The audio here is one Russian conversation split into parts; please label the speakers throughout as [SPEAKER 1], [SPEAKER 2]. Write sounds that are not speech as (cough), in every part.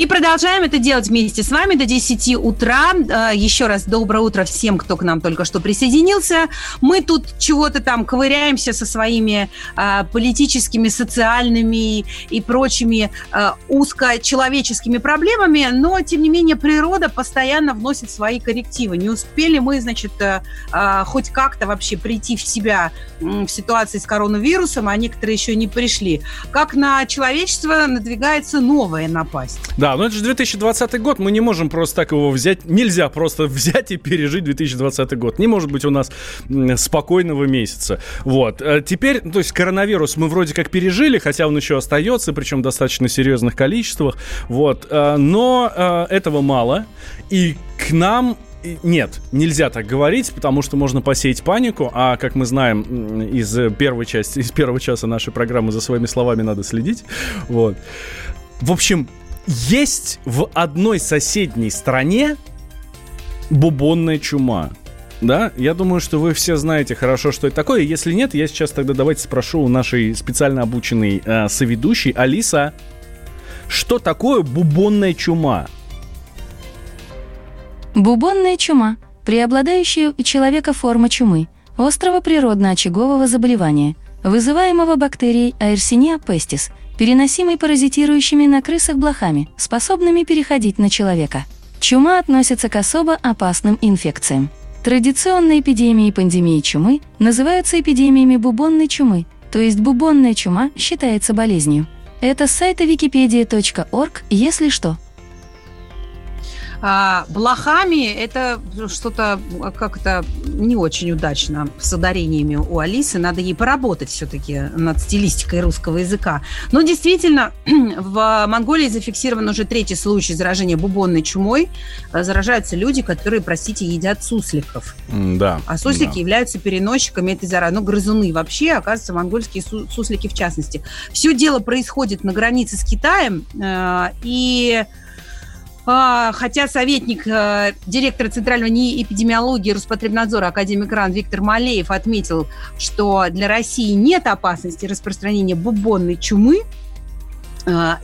[SPEAKER 1] И продолжаем это делать вместе с вами до 10 утра. Э, еще раз доброе утро всем, кто к нам только что присоединился. Мы тут чего-то там ковыряемся со своими э, политическими, социальными и прочими э, узкочеловеческими проблемами, но, тем не менее, природа постоянно вносит свои коррективы. Не успели мы, значит, хоть как-то вообще прийти в себя в ситуации с коронавирусом, а некоторые еще не пришли. Как на человечество надвигается новая напасть.
[SPEAKER 2] Да, да, но это же 2020 год, мы не можем просто так его взять, нельзя просто (laughs) взять и пережить 2020 год. Не может быть у нас спокойного месяца. Вот. Э, теперь, то есть коронавирус мы вроде как пережили, хотя он еще остается, причем в достаточно серьезных количествах. Вот. Э, но э, этого мало. И к нам нет, нельзя так говорить, потому что можно посеять панику, а как мы знаем из первой части, из первого часа нашей программы за своими словами надо следить. Вот. В общем, есть в одной соседней стране бубонная чума. Да, я думаю, что вы все знаете хорошо, что это такое. Если нет, я сейчас тогда давайте спрошу у нашей специально обученной э, соведущей Алиса, что такое бубонная чума?
[SPEAKER 3] Бубонная чума – преобладающая у человека форма чумы, острого природно-очагового заболевания, вызываемого бактерией Aersinia pestis – переносимый паразитирующими на крысах блохами, способными переходить на человека. Чума относится к особо опасным инфекциям. Традиционные эпидемии и пандемии чумы называются эпидемиями бубонной чумы, то есть бубонная чума считается болезнью. Это с сайта wikipedia.org, если что.
[SPEAKER 1] А, блохами это что-то как-то не очень удачно с ударениями у Алисы. Надо ей поработать все-таки над стилистикой русского языка. Но действительно, (clears throat) в Монголии зафиксирован уже третий случай заражения бубонной чумой. Заражаются люди, которые, простите, едят сусликов.
[SPEAKER 2] Да.
[SPEAKER 1] А суслики да. являются переносчиками этой заразы. Ну, грызуны вообще, оказывается, монгольские суслики в частности. Все дело происходит на границе с Китаем. Э, и хотя советник э, директора Центрального НИИ эпидемиологии Роспотребнадзора академик РАН Виктор Малеев отметил, что для России нет опасности распространения бубонной чумы,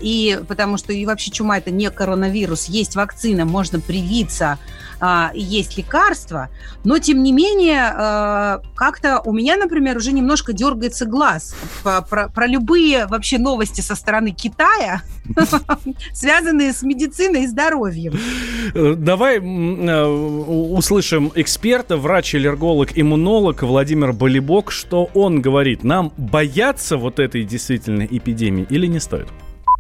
[SPEAKER 1] и потому что и вообще чума это не коронавирус, есть вакцина, можно привиться а, есть лекарства, но тем не менее а, как-то у меня, например, уже немножко дергается глаз про, про, про любые вообще новости со стороны Китая, (laughs) связанные с медициной и здоровьем.
[SPEAKER 2] Давай э, услышим эксперта, врач-аллерголог, иммунолог Владимир Болибок, что он говорит. Нам бояться вот этой действительно эпидемии или не стоит?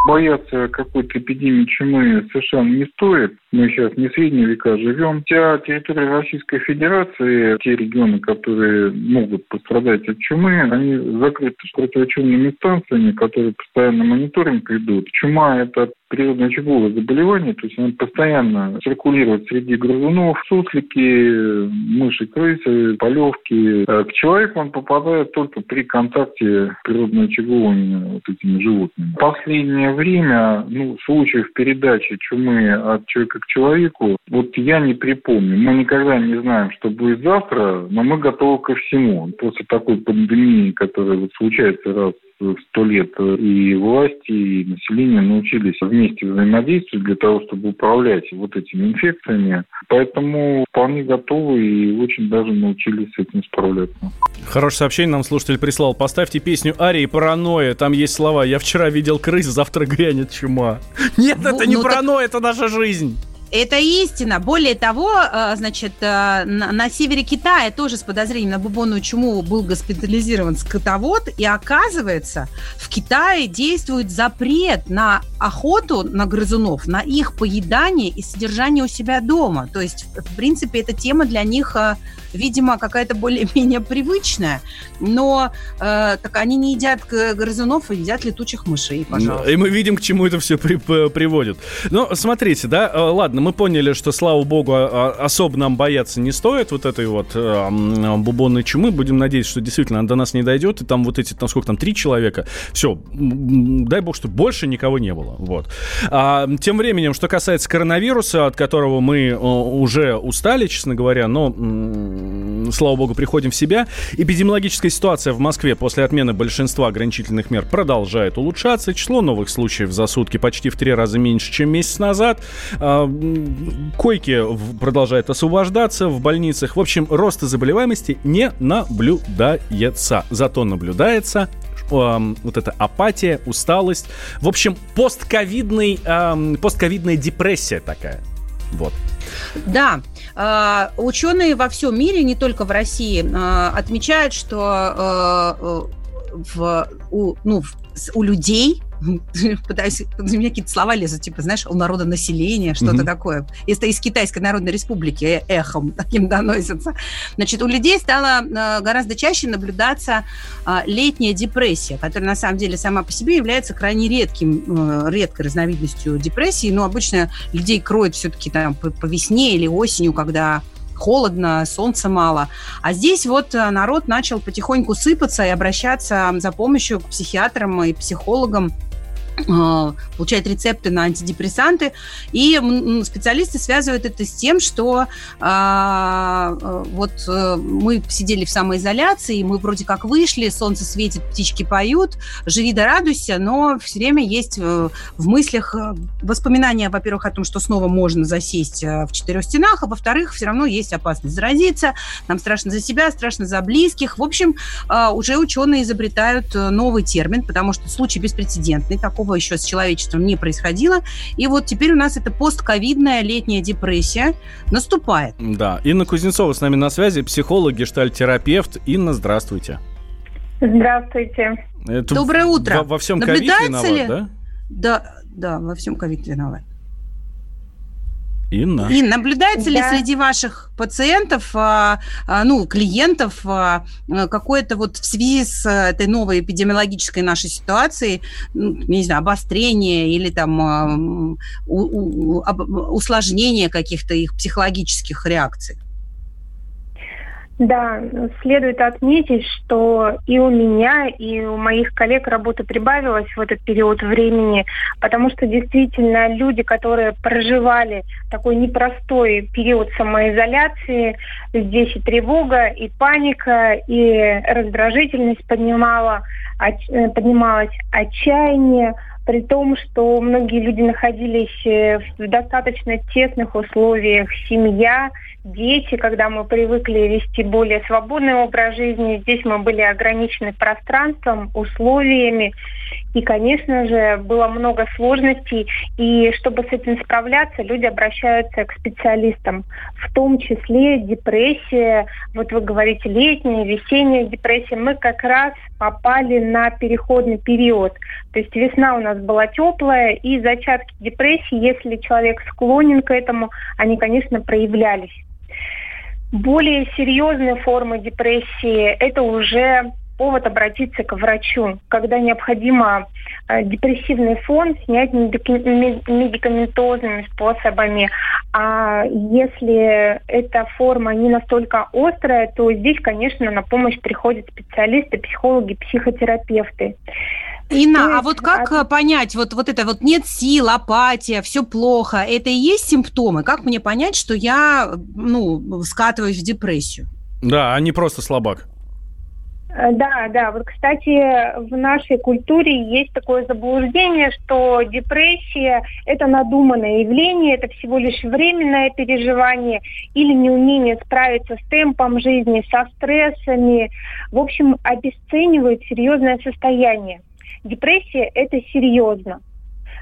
[SPEAKER 4] Бояться какой-то эпидемии чумы совершенно не стоит. Мы сейчас не средние века живем. Вся территория Российской Федерации, те регионы, которые могут пострадать от чумы, они закрыты противочумными станциями, которые постоянно мониторинг ведут. Чума – это природно-очаговое заболевание, то есть оно постоянно циркулирует среди грызунов, суслики, мыши, крысы, полевки. А к человеку он попадает только при контакте природно-очаговыми вот этими животными. В последнее время ну, случаев передачи чумы от человека к человеку, вот я не припомню. Мы никогда не знаем, что будет завтра, но мы готовы ко всему. После такой пандемии, которая вот случается раз сто лет и власти, и население научились вместе взаимодействовать для того, чтобы управлять вот этими инфекциями. Поэтому вполне готовы и очень даже научились с этим справляться.
[SPEAKER 2] Хорошее сообщение нам слушатель прислал. Поставьте песню Арии «Паранойя». Там есть слова «Я вчера видел крыс, завтра грянет чума». (laughs) Нет, ну, это не ну, паранойя, так... это наша жизнь.
[SPEAKER 1] Это истина. Более того, э, значит, э, на севере Китая тоже с подозрением на бубонную чуму был госпитализирован скотовод, и оказывается, в Китае действует запрет на охоту на грызунов, на их поедание и содержание у себя дома. То есть, в принципе, эта тема для них, э, видимо, какая-то более-менее привычная. Но э, так они не едят грызунов, а едят летучих мышей, пожалуйста.
[SPEAKER 2] И мы видим, к чему это все при, приводит. Ну, смотрите, да, э, ладно, мы поняли, что, слава богу, а, а, особо нам бояться не стоит вот этой вот э, бубонной чумы. Будем надеяться, что действительно она до нас не дойдет. И там вот эти, там сколько там, три человека. Все, дай бог, что больше никого не было. Вот. А, тем временем, что касается коронавируса, от которого мы уже устали, честно говоря, но, слава богу, приходим в себя. Эпидемиологическая ситуация в Москве после отмены большинства ограничительных мер продолжает улучшаться. Число новых случаев за сутки почти в три раза меньше, чем месяц назад. А, койки продолжают освобождаться в больницах. В общем, роста заболеваемости не наблюдается. Зато наблюдается вот эта апатия, усталость. В общем, постковидный, э, постковидная депрессия такая. Вот.
[SPEAKER 1] Да, э, ученые во всем мире, не только в России, э, отмечают, что э, в, у, ну, у людей (laughs) пытаюсь, за меня какие-то слова лезут, типа, знаешь, у народа населения, что-то mm-hmm. такое. Это из Китайской Народной Республики э, эхом (laughs) таким доносится. Значит, у людей стало э, гораздо чаще наблюдаться э, летняя депрессия, которая на самом деле сама по себе является крайне редким, редкой разновидностью депрессии, но обычно людей кроет все-таки там по, весне или осенью, когда холодно, солнца мало. А здесь вот народ начал потихоньку сыпаться и обращаться за помощью к психиатрам и психологам а, получает рецепты на антидепрессанты, и специалисты связывают это с тем, что а, а, вот а, мы сидели в самоизоляции, мы вроде как вышли, солнце светит, птички поют, живи да радуйся, но все время есть в мыслях воспоминания, во-первых, о том, что снова можно засесть в четырех стенах, а во-вторых, все равно есть опасность заразиться, нам страшно за себя, страшно за близких. В общем, уже ученые изобретают новый термин, потому что случай беспрецедентный, такого такого еще с человечеством не происходило. И вот теперь у нас эта постковидная летняя депрессия наступает.
[SPEAKER 2] Да, Инна Кузнецова с нами на связи, психолог, гештальтерапевт. Инна, здравствуйте.
[SPEAKER 5] Здравствуйте.
[SPEAKER 2] Это Доброе утро. Во, во всем ковид виноват, ли? да?
[SPEAKER 1] Да, да, во всем ковид виноват.
[SPEAKER 2] Инна.
[SPEAKER 1] И наблюдается да. ли среди ваших пациентов, а, а, ну, клиентов, а, какое-то вот в связи с этой новой эпидемиологической нашей ситуацией, ну, не знаю, обострение или там усложнение каких-то их психологических реакций?
[SPEAKER 5] Да, следует отметить, что и у меня, и у моих коллег работа прибавилась в этот период времени, потому что действительно люди, которые проживали такой непростой период самоизоляции, здесь и тревога, и паника, и раздражительность поднимала, э, поднималась отчаяние, при том, что многие люди находились э, в достаточно тесных условиях, семья, дети, когда мы привыкли вести более свободный образ жизни, здесь мы были ограничены пространством, условиями, и, конечно же, было много сложностей, и чтобы с этим справляться, люди обращаются к специалистам, в том числе депрессия, вот вы говорите летняя, весенняя депрессия, мы как раз попали на переходный период, то есть весна у нас была теплая, и зачатки депрессии, если человек склонен к этому, они, конечно, проявлялись. Более серьезные формы депрессии – это уже повод обратиться к врачу, когда необходимо э, депрессивный фон снять медикаментозными способами. А если эта форма не настолько острая, то здесь, конечно, на помощь приходят специалисты, психологи, психотерапевты.
[SPEAKER 1] Инна, а вот как а... понять, вот, вот это вот нет сил, апатия, все плохо, это и есть симптомы? Как мне понять, что я, ну, скатываюсь в депрессию?
[SPEAKER 2] Да, а не просто слабак.
[SPEAKER 5] Э, да, да. Вот, кстати, в нашей культуре есть такое заблуждение, что депрессия – это надуманное явление, это всего лишь временное переживание или неумение справиться с темпом жизни, со стрессами. В общем, обесценивают серьезное состояние. Депрессия – это серьезно.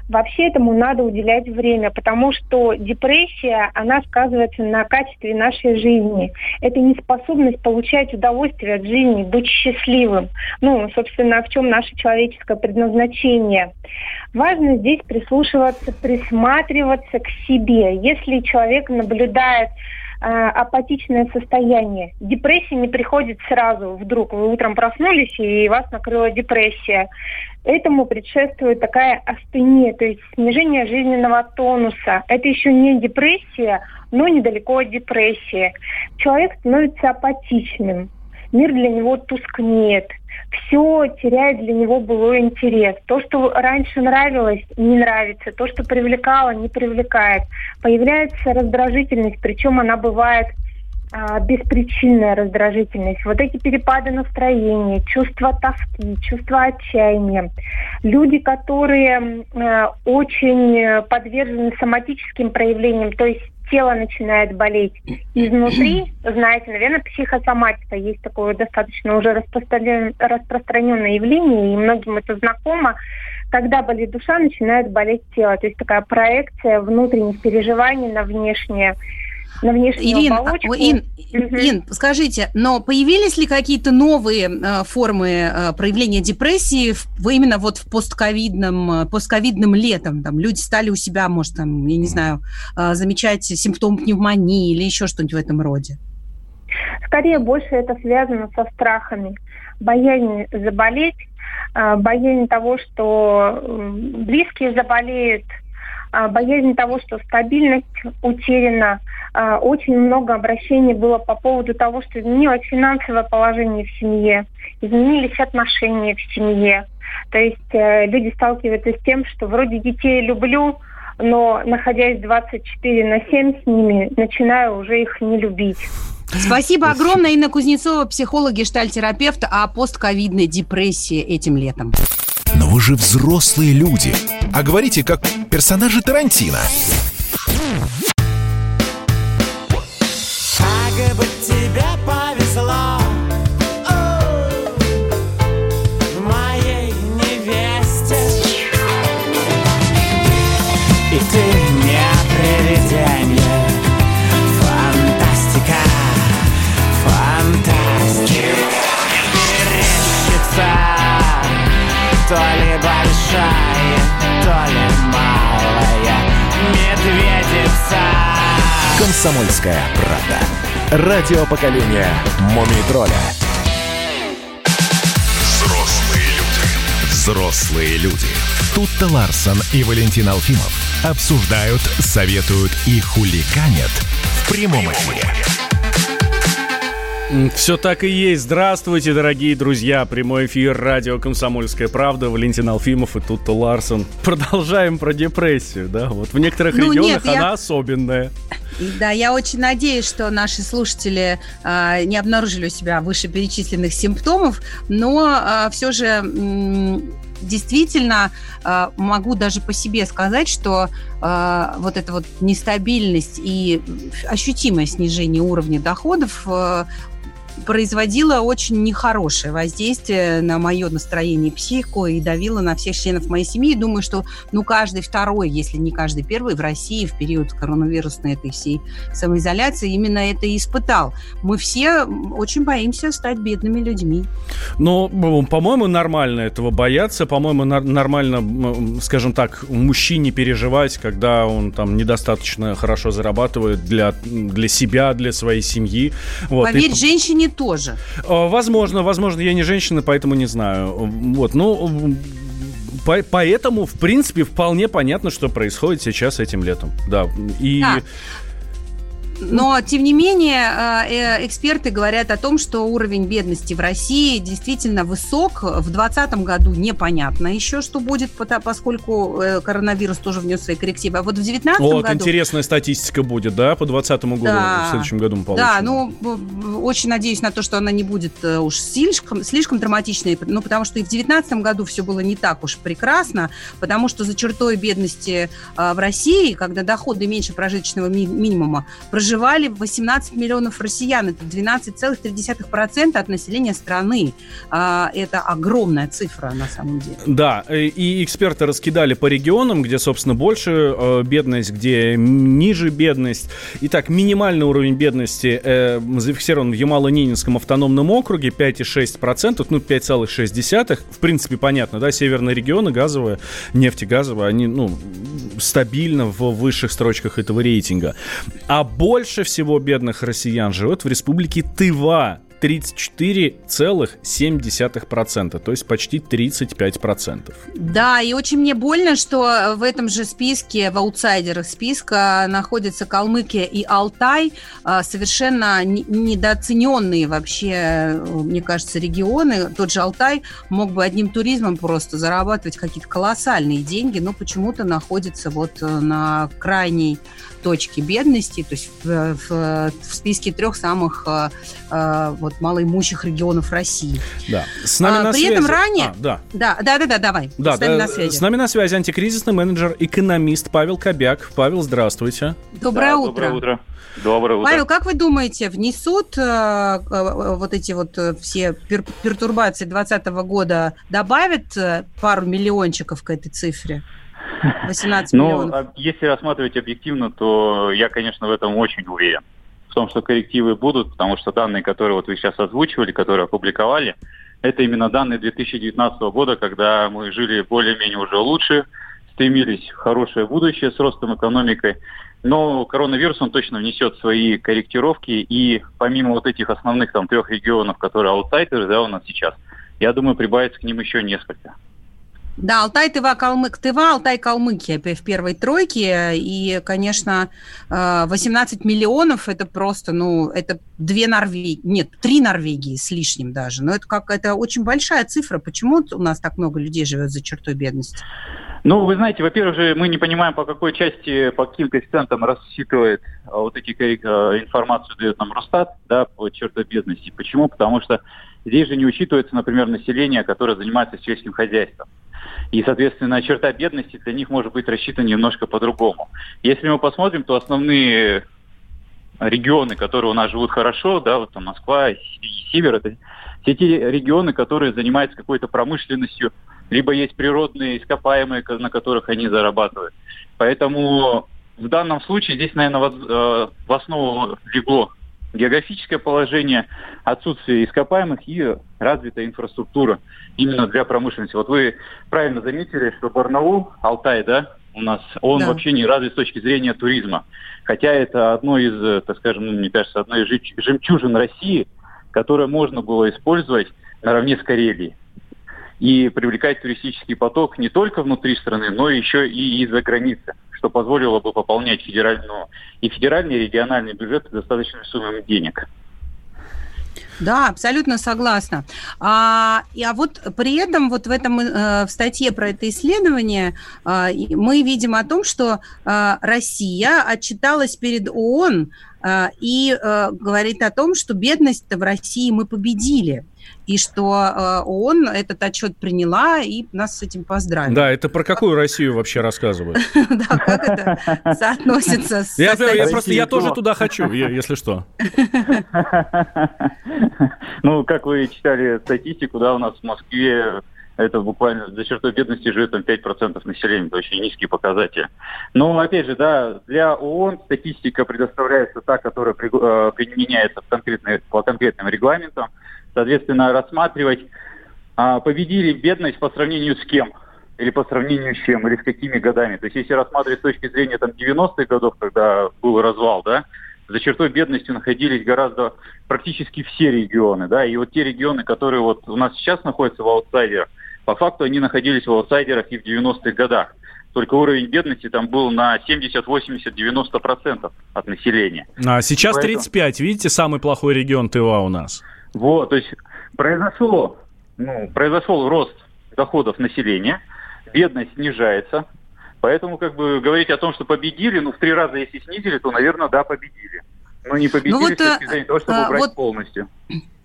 [SPEAKER 5] Вообще этому надо уделять время, потому что депрессия, она сказывается на качестве нашей жизни. Это неспособность получать удовольствие от жизни, быть счастливым. Ну, собственно, в чем наше человеческое предназначение. Важно здесь прислушиваться, присматриваться к себе. Если человек наблюдает э, апатичное состояние. Депрессия не приходит сразу, вдруг. Вы утром проснулись, и вас накрыла депрессия. Этому предшествует такая астения, то есть снижение жизненного тонуса. Это еще не депрессия, но недалеко от депрессии. Человек становится апатичным, мир для него тускнеет, все теряет для него былой интерес. То, что раньше нравилось, не нравится. То, что привлекало, не привлекает. Появляется раздражительность, причем она бывает а, беспричинная раздражительность, вот эти перепады настроения, чувство тоски, чувство отчаяния. Люди, которые э, очень подвержены соматическим проявлениям, то есть тело начинает болеть изнутри, знаете, наверное, психосоматика есть такое достаточно уже распространен, распространенное явление, и многим это знакомо. Когда болит душа, начинает болеть тело. То есть такая проекция внутренних переживаний на внешнее на внешнюю
[SPEAKER 1] Ирин, а,
[SPEAKER 5] оболочку.
[SPEAKER 1] Ин, угу. Ин, скажите, но появились ли какие-то новые э, формы э, проявления депрессии в, именно вот в постковидном, э, постковидным летом? Там люди стали у себя, может, там, я не знаю, э, замечать симптомы пневмонии или еще что-нибудь в этом роде?
[SPEAKER 5] Скорее, больше это связано со страхами. Боязнь заболеть, боязнь того, что близкие заболеют, боязнь того, что стабильность утеряна, а, очень много обращений было по поводу того, что изменилось финансовое положение в семье, изменились отношения в семье. То есть э, люди сталкиваются с тем, что вроде детей люблю, но находясь 24 на 7 с ними, начинаю уже их не любить.
[SPEAKER 1] Спасибо огромное, Инна Кузнецова, психолог, гештальтерапевт о постковидной депрессии этим летом.
[SPEAKER 6] Вы же взрослые люди, а говорите как персонажи Тарантино.
[SPEAKER 7] Медведица.
[SPEAKER 6] Комсомольская правда. Радио поколения Мумий тролля. Взрослые люди. Взрослые люди. Тут-то Ларсон и Валентин Алфимов обсуждают, советуют и хуликанят в прямом эфире.
[SPEAKER 2] Все так и есть. Здравствуйте, дорогие друзья. Прямой эфир радио «Комсомольская правда». Валентин Алфимов и Тутта Ларсон. Продолжаем про депрессию, да? Вот в некоторых ну, регионах нет, она я... особенная.
[SPEAKER 1] Да, я очень надеюсь, что наши слушатели э, не обнаружили у себя вышеперечисленных симптомов, но э, а, все же э, действительно э, могу даже по себе сказать, что э, вот эта вот нестабильность и ощутимое снижение уровня доходов э, производила очень нехорошее воздействие на мое настроение и психику и давила на всех членов моей семьи. И думаю, что ну, каждый второй, если не каждый первый в России в период коронавирусной этой всей самоизоляции именно это и испытал. Мы все очень боимся стать бедными людьми.
[SPEAKER 2] Ну, по-моему, нормально этого бояться. По-моему, нормально, скажем так, мужчине переживать, когда он там недостаточно хорошо зарабатывает для, для себя, для своей семьи.
[SPEAKER 1] Вот. Поверь, и... женщине мужчине тоже.
[SPEAKER 2] А, возможно, возможно, я не женщина, поэтому не знаю. Вот, ну, поэтому, в принципе, вполне понятно, что происходит сейчас этим летом. Да, и... Да.
[SPEAKER 1] Но, тем не менее, э, э, эксперты говорят о том, что уровень бедности в России действительно высок. В 2020 году непонятно еще, что будет, поскольку э, коронавирус тоже внес свои коррективы. А вот в 2019 вот, году...
[SPEAKER 2] Вот, интересная статистика будет, да, по 2020 году, да, в следующем году мы получим.
[SPEAKER 1] Да, ну, очень надеюсь на то, что она не будет уж слишком, слишком драматичной, ну, потому что и в 2019 году все было не так уж прекрасно, потому что за чертой бедности в России, когда доходы меньше прожиточного минимума, проживают проживали 18 миллионов россиян. Это 12,3% от населения страны. А, это огромная цифра на самом деле.
[SPEAKER 2] Да, и эксперты раскидали по регионам, где, собственно, больше э, бедность, где ниже бедность. Итак, минимальный уровень бедности э, зафиксирован в Ямало-Ненецком автономном округе 5,6%, ну 5,6%. В принципе, понятно, да, северные регионы газовые, нефтегазовые, они, ну, стабильно в высших строчках этого рейтинга. А больше всего бедных россиян живет в республике Тыва. 34,7%, то есть почти 35%.
[SPEAKER 1] Да, и очень мне больно, что в этом же списке, в аутсайдерах списка находятся Калмыкия и Алтай, а, совершенно недооцененные вообще, мне кажется, регионы. Тот же Алтай мог бы одним туризмом просто зарабатывать какие-то колоссальные деньги, но почему-то находится вот э, на крайней точке бедности, то есть в, в, в списке трех самых э, э, вот малоимущих регионов России.
[SPEAKER 2] Да. С нами а, на
[SPEAKER 1] при
[SPEAKER 2] связи...
[SPEAKER 1] этом ранее...
[SPEAKER 2] А, да.
[SPEAKER 1] Да, да, да, да, давай.
[SPEAKER 2] Да,
[SPEAKER 1] с нами
[SPEAKER 2] да,
[SPEAKER 1] на связи.
[SPEAKER 2] С нами на связи антикризисный менеджер, экономист Павел Кобяк. Павел, здравствуйте.
[SPEAKER 1] Доброе
[SPEAKER 8] да,
[SPEAKER 1] утро.
[SPEAKER 8] Доброе утро. Доброе утро.
[SPEAKER 1] Павел, как вы думаете, внесут э, э, вот эти вот э, все пер пертурбации 2020 года, добавят э, пару миллиончиков к этой цифре? 18
[SPEAKER 8] ну,
[SPEAKER 1] миллионов.
[SPEAKER 8] если рассматривать объективно, то я, конечно, в этом очень уверен. В том, что коррективы будут, потому что данные, которые вот вы сейчас озвучивали, которые опубликовали, это именно данные 2019 года, когда мы жили более-менее уже лучше, стремились в хорошее будущее с ростом экономикой. Но коронавирус, он точно внесет свои корректировки, и помимо вот этих основных там трех регионов, которые аутсайдеры, да, у нас сейчас, я думаю, прибавится к ним еще несколько.
[SPEAKER 1] Да, Алтай, Тыва, Калмык, Тыва, Алтай, Калмыкия в первой тройке. И, конечно, 18 э, миллионов – это просто, ну, это две Норвегии, нет, три Норвегии с лишним даже. Но это как, это очень большая цифра. Почему у нас так много людей живет за чертой бедности?
[SPEAKER 8] Ну, вы знаете, во-первых же, мы не понимаем, по какой части, по каким коэффициентам рассчитывает а, вот эти а, информацию дает нам Росстат, да, по чертой бедности. Почему? Потому что здесь же не учитывается, например, население, которое занимается сельским хозяйством. И, соответственно, черта бедности для них может быть рассчитана немножко по-другому. Если мы посмотрим, то основные регионы, которые у нас живут хорошо, да, вот там Москва и Север, это все те регионы, которые занимаются какой-то промышленностью, либо есть природные ископаемые, на которых они зарабатывают. Поэтому в данном случае здесь, наверное, э, в основу легло географическое положение, отсутствие ископаемых и развитая инфраструктура именно для промышленности. Вот вы правильно заметили, что Барнаул, Алтай, да, у нас, он да. вообще не развит с точки зрения туризма. Хотя это одно из, так скажем, ну, мне кажется, одно из жемчужин России, которое можно было использовать наравне с Карелией и привлекать туристический поток не только внутри страны, но еще и из-за границы что позволило бы пополнять федеральную и федеральный, и региональный бюджет достаточной суммами денег.
[SPEAKER 1] Да, абсолютно согласна. А, а вот при этом вот в этом э, в статье про это исследование э, мы видим о том, что э, Россия отчиталась перед ООН и э, говорит о том, что бедность в России мы победили и что э, ООН этот отчет приняла и нас с этим поздравила.
[SPEAKER 2] Да, это про какую Россию вообще рассказывают? (laughs)
[SPEAKER 1] Да, как это соотносится с...
[SPEAKER 2] Я просто, я тоже туда хочу, если что. (laughs)
[SPEAKER 8] Ну, как вы читали статистику, да, у нас в Москве это буквально за чертой бедности живет там 5% населения, это очень низкий показатель. Но, опять же, да, для ООН статистика предоставляется та, которая э, применяется в конкретной, по конкретным регламентам соответственно, рассматривать, а, победили бедность по сравнению с кем, или по сравнению с чем, или с какими годами. То есть если рассматривать с точки зрения там 90-х годов, когда был развал, да, за чертой бедности находились гораздо практически все регионы, да, и вот те регионы, которые вот у нас сейчас находятся в аутсайдерах, по факту они находились в аутсайдерах и в 90-х годах. Только уровень бедности там был на 70, 80, 90 процентов от населения.
[SPEAKER 2] А сейчас Поэтому... 35, видите, самый плохой регион ТВА у нас.
[SPEAKER 8] Вот, то есть произошло, ну, произошел рост доходов населения, бедность снижается, поэтому как бы говорить о том, что победили, ну, в три раза если снизили, то, наверное, да, победили. Но не победили ну, вот, с точки зрения того, чтобы а, убрать вот... полностью.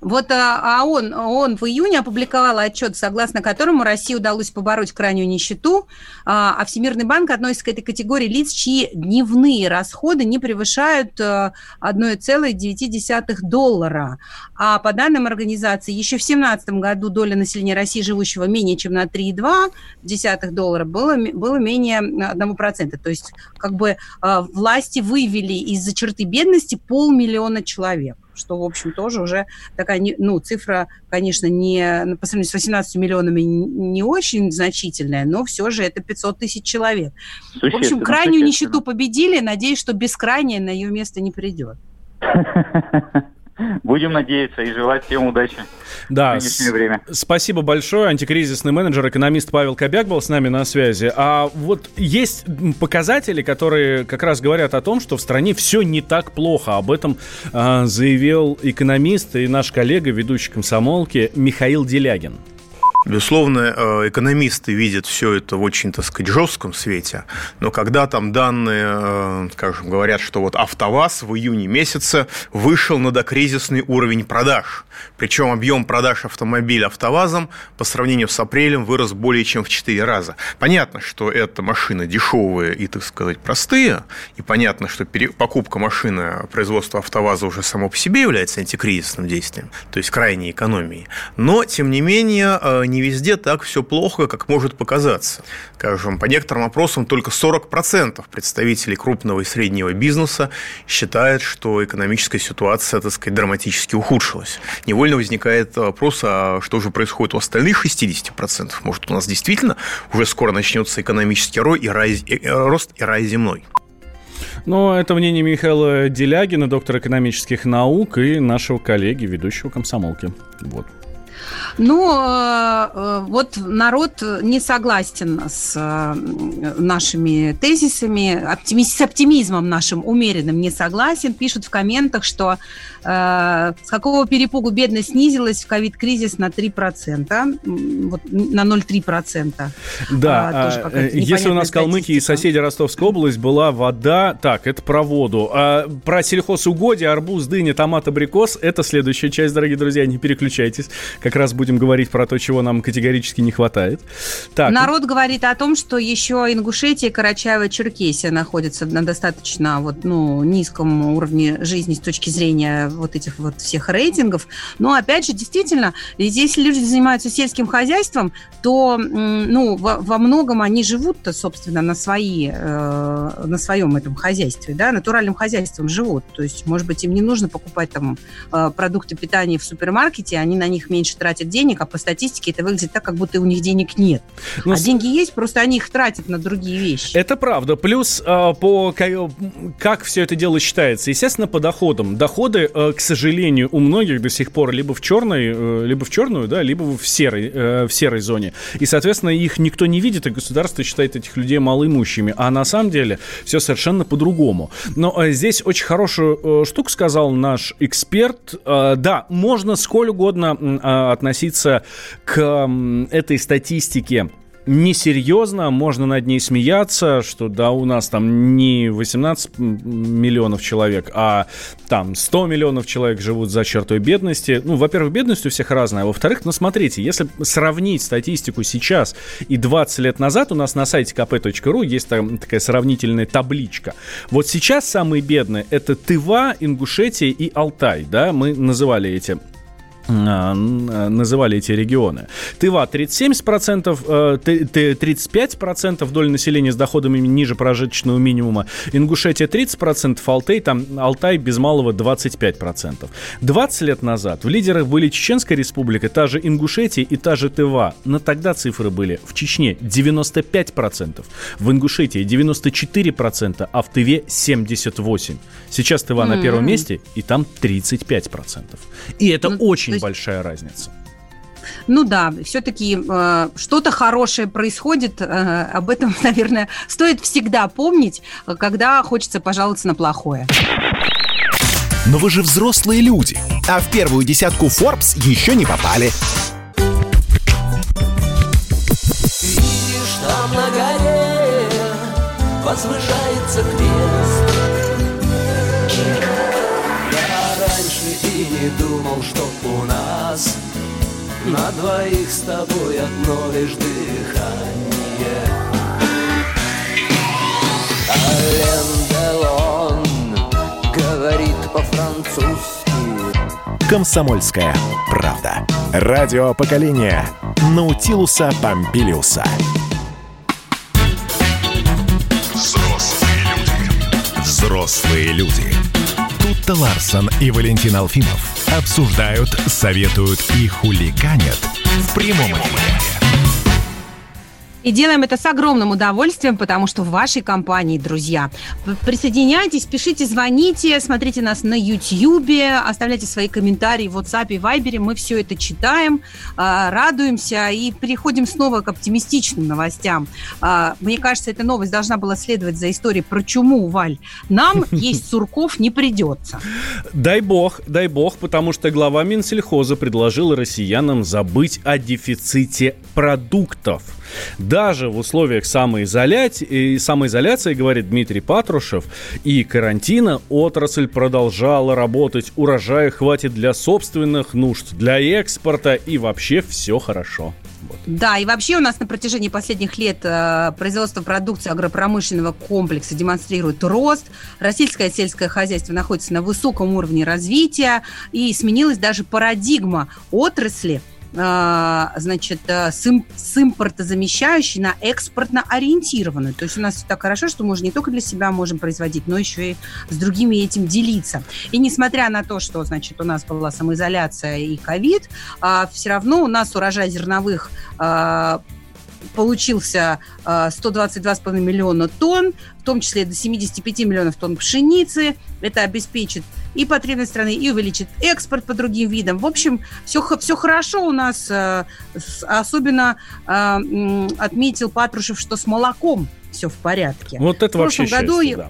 [SPEAKER 1] Вот а, а он, он в июне опубликовал отчет, согласно которому России удалось побороть крайнюю нищету, а, а Всемирный банк относится к этой категории лиц, чьи дневные расходы не превышают 1,9 доллара. А по данным организации, еще в 2017 году доля населения России, живущего менее чем на 3,2 доллара, было, было менее 1%. То есть как бы власти вывели из-за черты бедности полмиллиона человек что, в общем, тоже уже такая, ну, цифра, конечно, не по сравнению с 18 миллионами не очень значительная, но все же это 500 тысяч человек. В общем, крайнюю нищету победили, надеюсь, что бескрайняя на ее место не придет. (laughs)
[SPEAKER 8] Будем надеяться и желать всем удачи.
[SPEAKER 2] Да, в время. спасибо большое. Антикризисный менеджер, экономист Павел Кобяк был с нами на связи. А вот есть показатели, которые как раз говорят о том, что в стране все не так плохо. Об этом а, заявил экономист и наш коллега, ведущий комсомолки Михаил Делягин.
[SPEAKER 9] Безусловно, э, экономисты видят все это в очень, так сказать, жестком свете, но когда там данные, э, скажем, говорят, что вот АвтоВАЗ в июне месяце вышел на докризисный уровень продаж, причем объем продаж автомобиля АвтоВАЗом по сравнению с апрелем вырос более чем в 4 раза. Понятно, что это машины дешевые и, так сказать, простые, и понятно, что покупка машины производства АвтоВАЗа уже само по себе является антикризисным действием, то есть крайней экономией, но, тем не менее, э, не везде так все плохо, как может показаться. Скажем, по некоторым опросам только 40% представителей крупного и среднего бизнеса считают, что экономическая ситуация, так сказать, драматически ухудшилась. Невольно возникает вопрос, а что же происходит у остальных 60%? Может, у нас действительно уже скоро начнется экономический рой и рай, и, рост и рай земной?
[SPEAKER 2] Но это мнение Михаила Делягина, доктора экономических наук и нашего коллеги, ведущего комсомолки. Вот.
[SPEAKER 1] Ну, э, э, вот народ не согласен с э, нашими тезисами, с оптимизмом нашим умеренным не согласен. Пишут в комментах, что с какого перепугу бедность снизилась в ковид-кризис на 3%, вот, на 0,3%.
[SPEAKER 2] Да, а, а если у нас Калмыкия и соседи Ростовской область была вода, так, это про воду. А про сельхозугодие, арбуз, дыня, томат, абрикос, это следующая часть, дорогие друзья, не переключайтесь. Как раз будем говорить про то, чего нам категорически не хватает.
[SPEAKER 1] Так. Народ говорит о том, что еще Ингушетия и Карачаево-Черкесия находятся на достаточно вот, ну, низком уровне жизни с точки зрения вот этих вот всех рейтингов. Но, опять же, действительно, если люди занимаются сельским хозяйством, то ну, во, во многом они живут-то, собственно, на, свои, э, на своем этом хозяйстве, да, натуральным хозяйством живут. То есть, может быть, им не нужно покупать там э, продукты питания в супермаркете, они на них меньше тратят денег, а по статистике это выглядит так, как будто у них денег нет. Ну, а с... деньги есть, просто они их тратят на другие вещи.
[SPEAKER 2] Это правда. Плюс э, по как все это дело считается? Естественно, по доходам. Доходы, э, к сожалению, у многих до сих пор либо в черной, э, либо в черную, да, либо в серой, э, в серой зоне. И, соответственно, их никто не видит, и государство считает этих людей малоимущими. А на самом деле все совершенно по-другому. Но э, здесь очень хорошую э, штуку сказал наш эксперт. Э, да, можно сколь угодно э, относиться к этой статистике несерьезно, можно над ней смеяться, что да, у нас там не 18 миллионов человек, а там 100 миллионов человек живут за чертой бедности. Ну, во-первых, бедность у всех разная, а во-вторых, ну, смотрите, если сравнить статистику сейчас и 20 лет назад, у нас на сайте kp.ru есть там такая сравнительная табличка. Вот сейчас самые бедные — это Тыва, Ингушетия и Алтай, да, мы называли эти называли эти регионы. Тыва 37%, 35% э, доли населения с доходами ниже прожиточного минимума, Ингушетия 30%, Алтай, там, Алтай без малого 25%. 20 лет назад в лидерах были Чеченская республика, та же Ингушетия и та же Тыва, но тогда цифры были в Чечне 95%, в Ингушетии 94%, а в Тыве 78%. Сейчас Тыва mm-hmm. на первом месте, и там 35%. И это ну, очень есть... большая разница.
[SPEAKER 1] Ну да, все-таки э, что-то хорошее происходит. Э, об этом, (laughs) наверное, стоит всегда помнить, когда хочется пожаловаться на плохое.
[SPEAKER 6] Но вы же взрослые люди, а в первую десятку Forbes еще не попали.
[SPEAKER 7] Видишь, там на горе возвышается крест. Я раньше и не думал, что нас На двоих с тобой одно лишь дыхание Ален Делон говорит по-французски
[SPEAKER 6] «Комсомольская правда». Радио поколения Наутилуса Помпилиуса. Взрослые люди. Взрослые люди. Тут-то Ларсон и Валентин Алфимов обсуждают, советуют и хулиганят в прямом эфире.
[SPEAKER 1] И делаем это с огромным удовольствием, потому что в вашей компании, друзья. Присоединяйтесь, пишите, звоните, смотрите нас на YouTube, оставляйте свои комментарии в WhatsApp и Viber. Мы все это читаем, а, радуемся и переходим снова к оптимистичным новостям. А, мне кажется, эта новость должна была следовать за историей про чуму, Валь. Нам (laughs) есть сурков не придется.
[SPEAKER 2] Дай бог, дай бог, потому что глава Минсельхоза предложил россиянам забыть о дефиците продуктов. Даже в условиях самоизоляции, самоизоляции, говорит Дмитрий Патрушев, и карантина отрасль продолжала работать. Урожая хватит для собственных нужд, для экспорта и вообще все хорошо.
[SPEAKER 1] Да, и вообще у нас на протяжении последних лет э, производство продукции агропромышленного комплекса демонстрирует рост. Российское сельское хозяйство находится на высоком уровне развития и сменилась даже парадигма отрасли – значит, э, с, им, с импортозамещающей на экспортно ориентированную. То есть у нас все так хорошо, что мы уже не только для себя можем производить, но еще и с другими этим делиться. И несмотря на то, что, значит, у нас была самоизоляция и ковид, а, все равно у нас урожай зерновых а, получился 122,5 миллиона тонн, в том числе до 75 миллионов тонн пшеницы. Это обеспечит и потребность страны, и увеличит экспорт по другим видам. В общем, все, все хорошо у нас. Э, особенно э, отметил Патрушев, что с молоком все в порядке.
[SPEAKER 2] Вот это
[SPEAKER 1] в
[SPEAKER 2] вообще
[SPEAKER 1] году
[SPEAKER 2] счастье, да.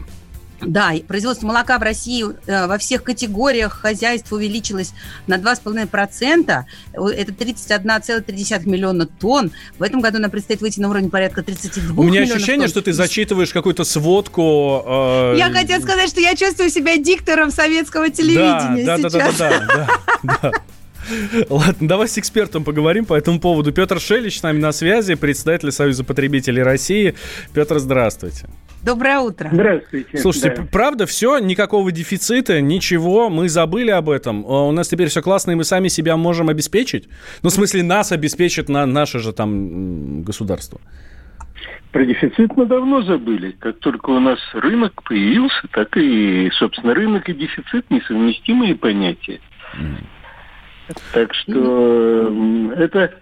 [SPEAKER 1] Да, производство молока в России э, во всех категориях хозяйств увеличилось на 2,5%. Это 31,3 миллиона тонн. В этом году нам предстоит выйти на уровень порядка 32
[SPEAKER 2] У меня ощущение,
[SPEAKER 1] тонн.
[SPEAKER 2] что ты зачитываешь какую-то сводку. э,
[SPEAKER 1] Я хотела сказать, что я чувствую себя диктором советского телевидения
[SPEAKER 2] да, да,
[SPEAKER 1] сейчас.
[SPEAKER 2] Да, да, да, да, да. Ладно, давай с экспертом поговорим по этому поводу. Петр Шелич с нами на связи, председатель Союза потребителей России. Петр, здравствуйте.
[SPEAKER 1] Доброе утро.
[SPEAKER 10] Здравствуйте.
[SPEAKER 2] Слушайте,
[SPEAKER 10] Да.
[SPEAKER 2] правда, все, никакого дефицита, ничего, мы забыли об этом. А У нас теперь все классно, и мы сами себя можем обеспечить. Ну, в смысле, нас обеспечит на наше же там государство.
[SPEAKER 10] Про дефицит мы давно забыли. Как только у нас рынок появился, так и, собственно, рынок и дефицит несовместимые понятия. Так что это,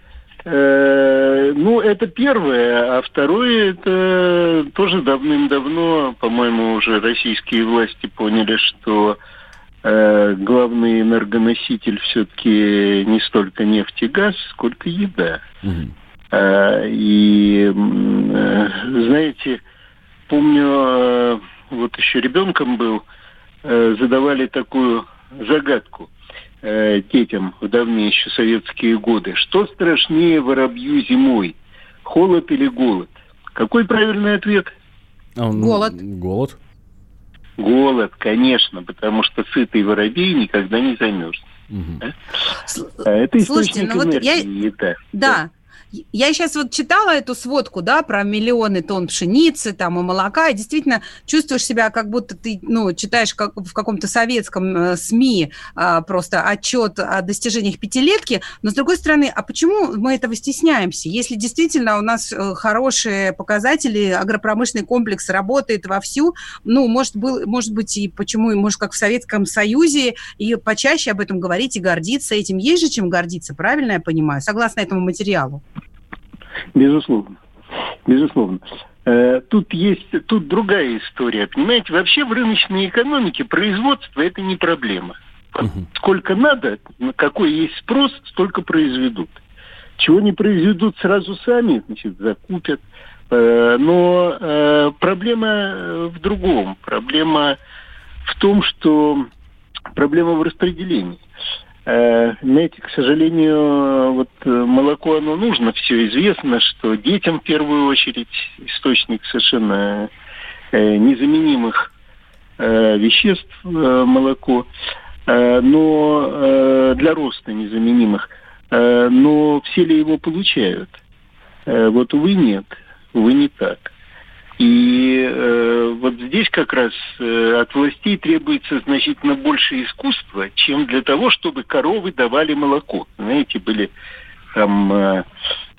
[SPEAKER 10] э, ну, это первое, а второе, это тоже давным-давно, по-моему, уже российские власти поняли, что э, главный энергоноситель все-таки не столько нефть и газ, сколько еда. А, И, э, знаете, помню, э, вот еще ребенком был, э, задавали такую загадку э, детям в давние еще советские годы. Что страшнее воробью зимой, холод или голод? Какой правильный ответ?
[SPEAKER 2] А,
[SPEAKER 1] Голод.
[SPEAKER 2] Голод.
[SPEAKER 10] Голод, конечно, потому что сытый воробей никогда не замерзнет.
[SPEAKER 2] Мгм.
[SPEAKER 10] А это
[SPEAKER 1] Слушайте,
[SPEAKER 10] источник
[SPEAKER 1] ну вот я-
[SPEAKER 10] энергии, еда.
[SPEAKER 1] Да. Я сейчас вот читала эту сводку, да, про миллионы тонн пшеницы там и молока, и действительно чувствуешь себя, как будто ты, ну, читаешь как в каком-то советском э, СМИ а, просто отчет о достижениях пятилетки, но с другой стороны, а почему мы этого стесняемся? Если действительно у нас э, хорошие показатели, агропромышленный комплекс работает вовсю, ну, может, был, может быть, и почему, может, как в Советском Союзе, и почаще об этом говорить и гордиться этим. Есть же чем гордиться, правильно я понимаю, согласно этому материалу?
[SPEAKER 10] Безусловно. Безусловно. Э, Тут есть, тут другая история. Понимаете, вообще в рыночной экономике производство это не проблема. Сколько надо, на какой есть спрос, столько произведут. Чего не произведут сразу сами, значит, закупят. Э, Но э, проблема в другом. Проблема в том, что проблема в распределении. Э, Знаете, к сожалению, вот э, молоко оно нужно, все известно, что детям в первую очередь источник совершенно э, незаменимых э, веществ э, молоко. э, но э, для роста незаменимых. Э, но все ли его получают? Э, вот, увы, нет. Увы, не так. И э, вот здесь как раз э, от властей требуется значительно больше искусства, чем для того, чтобы коровы давали молоко. Знаете, были там э,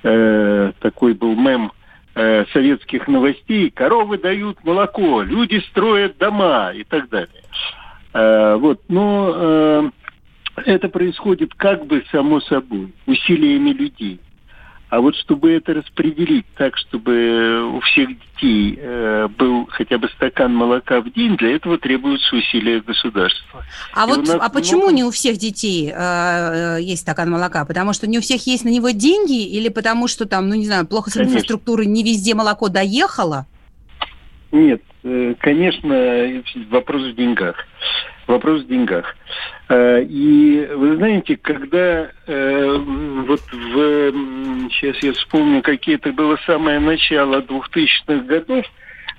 [SPEAKER 10] э, такой был мем э, советских новостей, коровы дают молоко, люди строят дома и так далее. Э, вот, но э, это происходит как бы само собой, усилиями людей. А вот чтобы это распределить так, чтобы у всех детей э, был хотя бы стакан молока в день, для этого требуются усилия государства.
[SPEAKER 1] А И вот, а почему много... не у всех детей э, э, есть стакан молока? Потому что не у всех есть на него деньги, или потому что там, ну не знаю, плохо с Конечно. инфраструктурой, не везде молоко доехало?
[SPEAKER 10] Нет, конечно, вопрос в деньгах. Вопрос в деньгах. Э, и вы знаете, когда э, вот в... Сейчас я вспомню, какие это было самое начало 2000-х годов,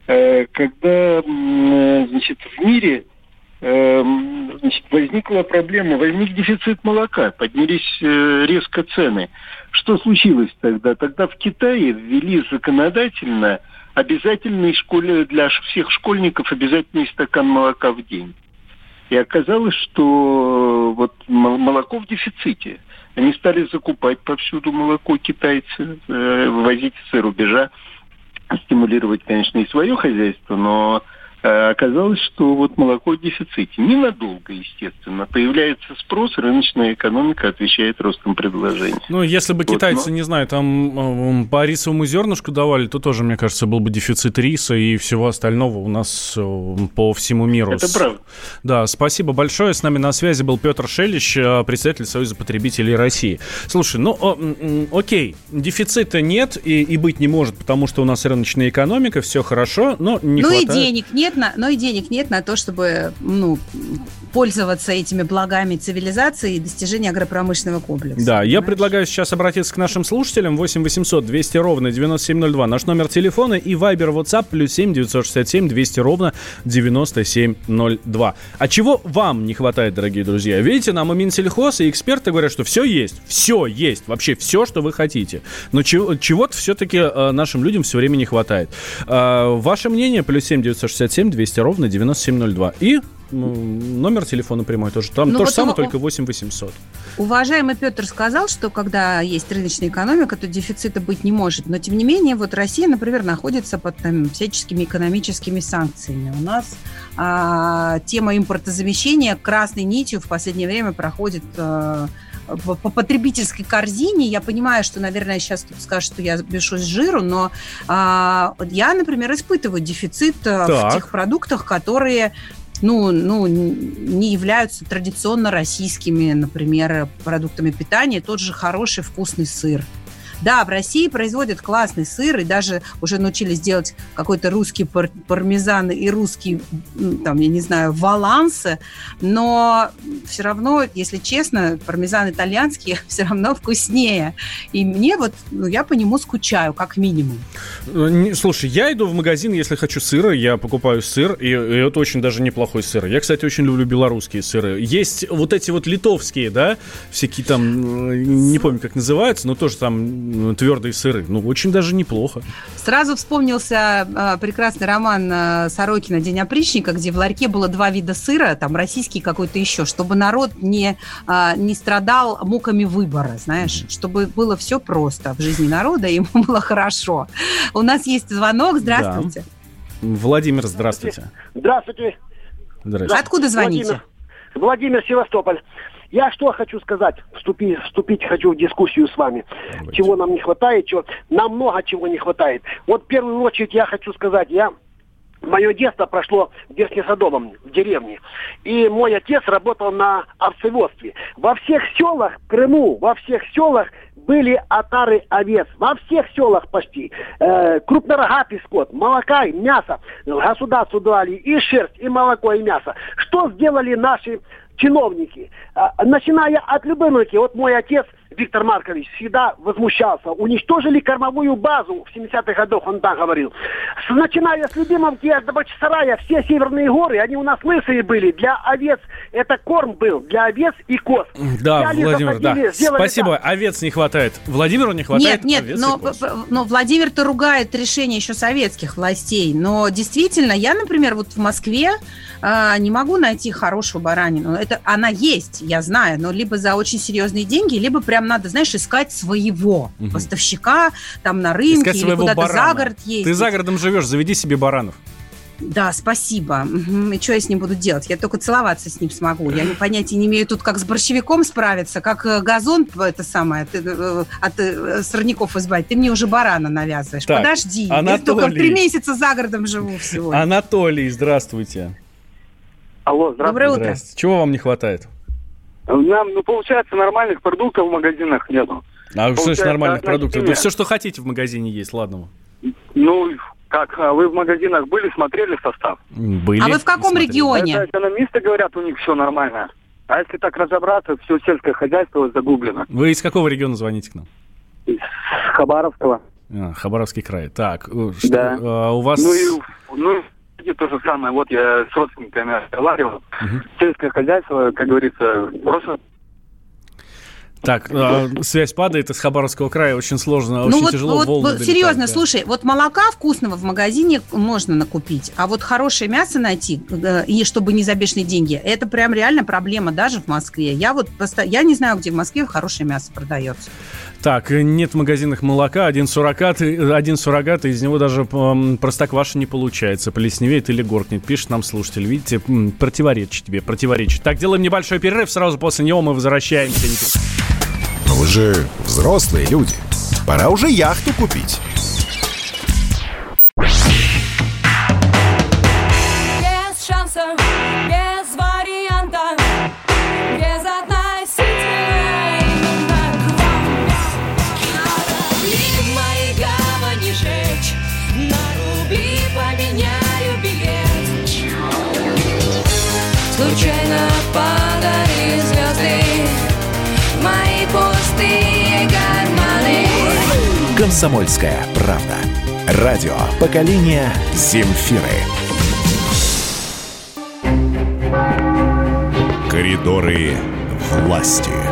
[SPEAKER 10] когда значит, в мире значит, возникла проблема, возник дефицит молока, поднялись резко цены. Что случилось тогда? Тогда в Китае ввели законодательно обязательный школе, для всех школьников обязательный стакан молока в день. И оказалось, что вот молоко в дефиците. Они стали закупать повсюду молоко китайцы, э, вывозить из-за рубежа, стимулировать, конечно, и свое хозяйство, но Э, оказалось, что вот молоко в дефиците. Ненадолго, естественно. Появляется спрос, рыночная экономика отвечает ростом предложения.
[SPEAKER 2] Ну, если бы вот, китайцы, но... не знаю, там по рисовому зернышку давали, то тоже, мне кажется, был бы дефицит риса и всего остального у нас по всему миру.
[SPEAKER 10] Это правда.
[SPEAKER 2] Да, спасибо большое. С нами на связи был Петр Шелищ, э, председатель Союза потребителей России. Слушай, ну, окей, дефицита нет и, и быть не может, потому что у нас рыночная экономика, все хорошо, но не
[SPEAKER 1] ну
[SPEAKER 2] хватает...
[SPEAKER 1] Ну и денег нет нет на, но и денег нет на то, чтобы ну, пользоваться этими благами цивилизации и достижения агропромышленного комплекса.
[SPEAKER 2] Да, понимаешь? я предлагаю сейчас обратиться к нашим слушателям. 8 800 200 ровно 9702. Наш номер телефона и Viber WhatsApp плюс 7 967 200 ровно 9702. А чего вам не хватает, дорогие друзья? Видите, нам и Минсельхоз, и эксперты говорят, что все есть. Все есть. Вообще все, что вы хотите. Но чего- чего-то все-таки э, нашим людям все время не хватает. Э, ваше мнение плюс 7 967 200 ровно 9702. И номер телефона прямой тоже. Там ну, то вот же самое, только 8 800.
[SPEAKER 1] Уважаемый Петр сказал, что когда есть рыночная экономика, то дефицита быть не может. Но, тем не менее, вот Россия, например, находится под там, всяческими экономическими санкциями. У нас а, тема импортозамещения красной нитью в последнее время проходит а, по, потребительской корзине. Я понимаю, что, наверное, сейчас кто-то скажет, что я бешусь жиру, но а, я, например, испытываю дефицит так. в тех продуктах, которые ну, ну, не являются традиционно российскими, например, продуктами питания. Тот же хороший вкусный сыр – да, в России производят классный сыр, и даже уже научились делать какой-то русский пар пармезан и русский, там, я не знаю, валансы, но все равно, если честно, пармезан итальянский (laughs) все равно вкуснее. И мне вот, ну, я по нему скучаю, как минимум.
[SPEAKER 2] Э, слушай, я иду в магазин, если хочу сыра, я покупаю сыр, и, и это очень даже неплохой сыр. Я, кстати, очень люблю белорусские сыры. Есть вот эти вот литовские, да, всякие там, э, не помню, как называются, но тоже там твердые сыры. Ну, очень даже неплохо.
[SPEAKER 1] Сразу вспомнился э, прекрасный роман э, Сорокина «День опричника», где в ларьке было два вида сыра, там российский какой-то еще, чтобы народ не, э, не страдал муками выбора, знаешь, mm-hmm. чтобы было все просто в жизни народа, и (laughs) ему было хорошо. У нас есть звонок, здравствуйте.
[SPEAKER 2] Да. Владимир, здравствуйте.
[SPEAKER 11] Здравствуйте.
[SPEAKER 1] Здравствуйте. Откуда звоните?
[SPEAKER 11] Владимир, Владимир Севастополь. Я что хочу сказать, вступить, вступить хочу в дискуссию с вами. Давайте. Чего нам не хватает, чего, нам много чего не хватает. Вот в первую очередь я хочу сказать, я Мое детство прошло в Верхнесадовом, в деревне. И мой отец работал на овцеводстве. Во всех селах Крыму, во всех селах были отары овец. Во всех селах почти. Э, крупнорогатый скот, молока и мясо. Государству давали и шерсть, и молоко, и мясо. Что сделали наши чиновники, а, начиная от Любимовки, вот мой отец Виктор Маркович всегда возмущался. Уничтожили кормовую базу в 70-х годах, он так говорил. С, начиная с Любимовки до Бахчисарая, все северные горы, они у нас лысые были. Для овец это корм был, для овец и коз.
[SPEAKER 2] Да,
[SPEAKER 11] Взяли,
[SPEAKER 2] Владимир, да.
[SPEAKER 11] сделали
[SPEAKER 2] Спасибо.
[SPEAKER 11] так.
[SPEAKER 2] Овец не хватает. Владимиру не хватает
[SPEAKER 1] Нет, нет, но, но Владимир-то ругает решение еще советских властей. Но действительно, я, например, вот в Москве а, не могу найти хорошую баранину. Это она есть, я знаю, но либо за очень серьезные деньги, либо прям надо, знаешь, искать своего
[SPEAKER 2] Мгм.
[SPEAKER 1] поставщика там на рынке
[SPEAKER 2] Искать
[SPEAKER 1] или
[SPEAKER 2] своего
[SPEAKER 1] куда-то
[SPEAKER 2] барана.
[SPEAKER 1] за город ездить.
[SPEAKER 2] Ты за городом живешь, заведи себе баранов.
[SPEAKER 1] Да, спасибо. И что я с ним буду делать? Я только целоваться с ним смогу. Я понятия не имею тут, как с борщевиком справиться, как э, газон это самое ты, э, от э, сорняков избавить. Ты мне уже барана навязываешь.
[SPEAKER 2] Так,
[SPEAKER 1] Подожди, я только
[SPEAKER 2] Анатолий.
[SPEAKER 1] три месяца за городом живу всего.
[SPEAKER 2] Анатолий, здравствуйте.
[SPEAKER 12] Алло,
[SPEAKER 1] Доброе утро.
[SPEAKER 2] Здравствуйте. Чего вам не хватает?
[SPEAKER 12] Нам, ну, получается, нормальных продуктов в магазинах нету.
[SPEAKER 2] А что значит нормальных продуктов? Да все, что хотите в магазине есть, ладно.
[SPEAKER 12] Ну, как, а вы в магазинах были, смотрели состав?
[SPEAKER 2] Были.
[SPEAKER 1] А вы в каком
[SPEAKER 2] смотрели.
[SPEAKER 1] регионе?
[SPEAKER 12] Это экономисты говорят, у них все нормально. А если так разобраться, все сельское хозяйство загублено.
[SPEAKER 2] Вы из какого региона звоните к нам?
[SPEAKER 12] Из Хабаровского.
[SPEAKER 2] А, Хабаровский край. Так, э, что,
[SPEAKER 12] Да.
[SPEAKER 2] а, у вас...
[SPEAKER 12] Ну и, ну, и то же самое. Вот я с родственниками разговаривал.
[SPEAKER 2] Мгм.
[SPEAKER 12] Сельское хозяйство, как говорится, просто
[SPEAKER 2] Так, а, связь падает из Хабаровского края, очень сложно, очень
[SPEAKER 1] ну вот,
[SPEAKER 2] тяжело
[SPEAKER 1] вот,
[SPEAKER 2] Волгу
[SPEAKER 1] вот серьезно,
[SPEAKER 2] да.
[SPEAKER 1] слушай, вот молока вкусного в магазине можно накупить, а вот хорошее мясо найти, э, и чтобы не за бешеные деньги, это прям реально проблема даже в Москве. Я вот просто, я не знаю, где в Москве хорошее мясо продается.
[SPEAKER 2] Так, э, нет в магазинах молока, один суррогат, э, один суррогат, и из него даже простокваша не получается, плесневеет или горкнет, пишет нам слушатель. Видите, противоречит тебе, противоречит. Так, делаем небольшой перерыв, сразу после него мы возвращаемся.
[SPEAKER 6] Но вы же взрослые люди. Пора уже яхту купить. Комсомольская правда. Радио поколения Земфиры. Коридоры власти.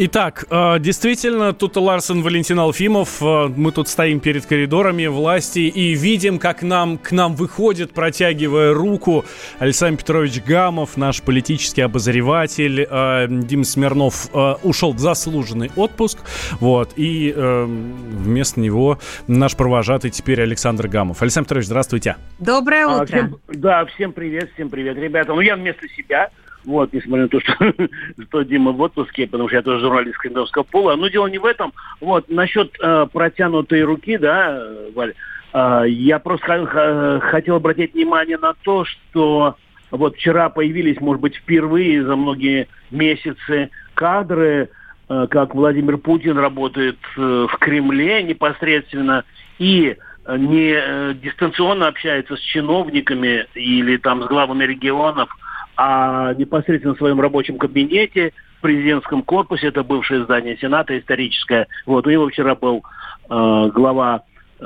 [SPEAKER 2] Итак, э, действительно, тут Ларсен Валентин Алфимов. э, Мы тут стоим перед коридорами власти и видим, как нам, к нам выходит, протягивая руку, Александр Петрович Гамов, наш политический обозреватель. Э, Дим Смирнов ушел в заслуженный отпуск. Вот, и вместо него наш провожатый теперь Александр Гамов. Александр Петрович, здравствуйте.
[SPEAKER 1] Доброе
[SPEAKER 13] А,
[SPEAKER 1] утро.
[SPEAKER 13] всем- да, всем привет, всем привет, ребята. Ну, я вместо себя, вот, несмотря на то, что, (laughs) что Дима в отпуске, потому что я тоже журналист Кремлевского пола. Но дело не в этом. Вот, насчет э, протянутой руки, да, Валь, э, я просто хотел обратить внимание на то, что вот вчера появились, может быть, впервые за многие месяцы кадры, э, как Владимир Путин работает э, в Кремле непосредственно и не э, дистанционно общается с чиновниками или там с главами регионов, а непосредственно в своем рабочем кабинете в президентском корпусе, это бывшее здание Сената историческое. Вот, у него вчера был э, глава э,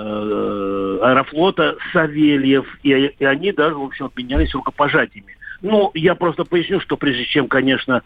[SPEAKER 13] Аэрофлота Савельев, и, и они даже, в общем, обменялись рукопожатиями. Ну, я просто поясню, что прежде чем, конечно,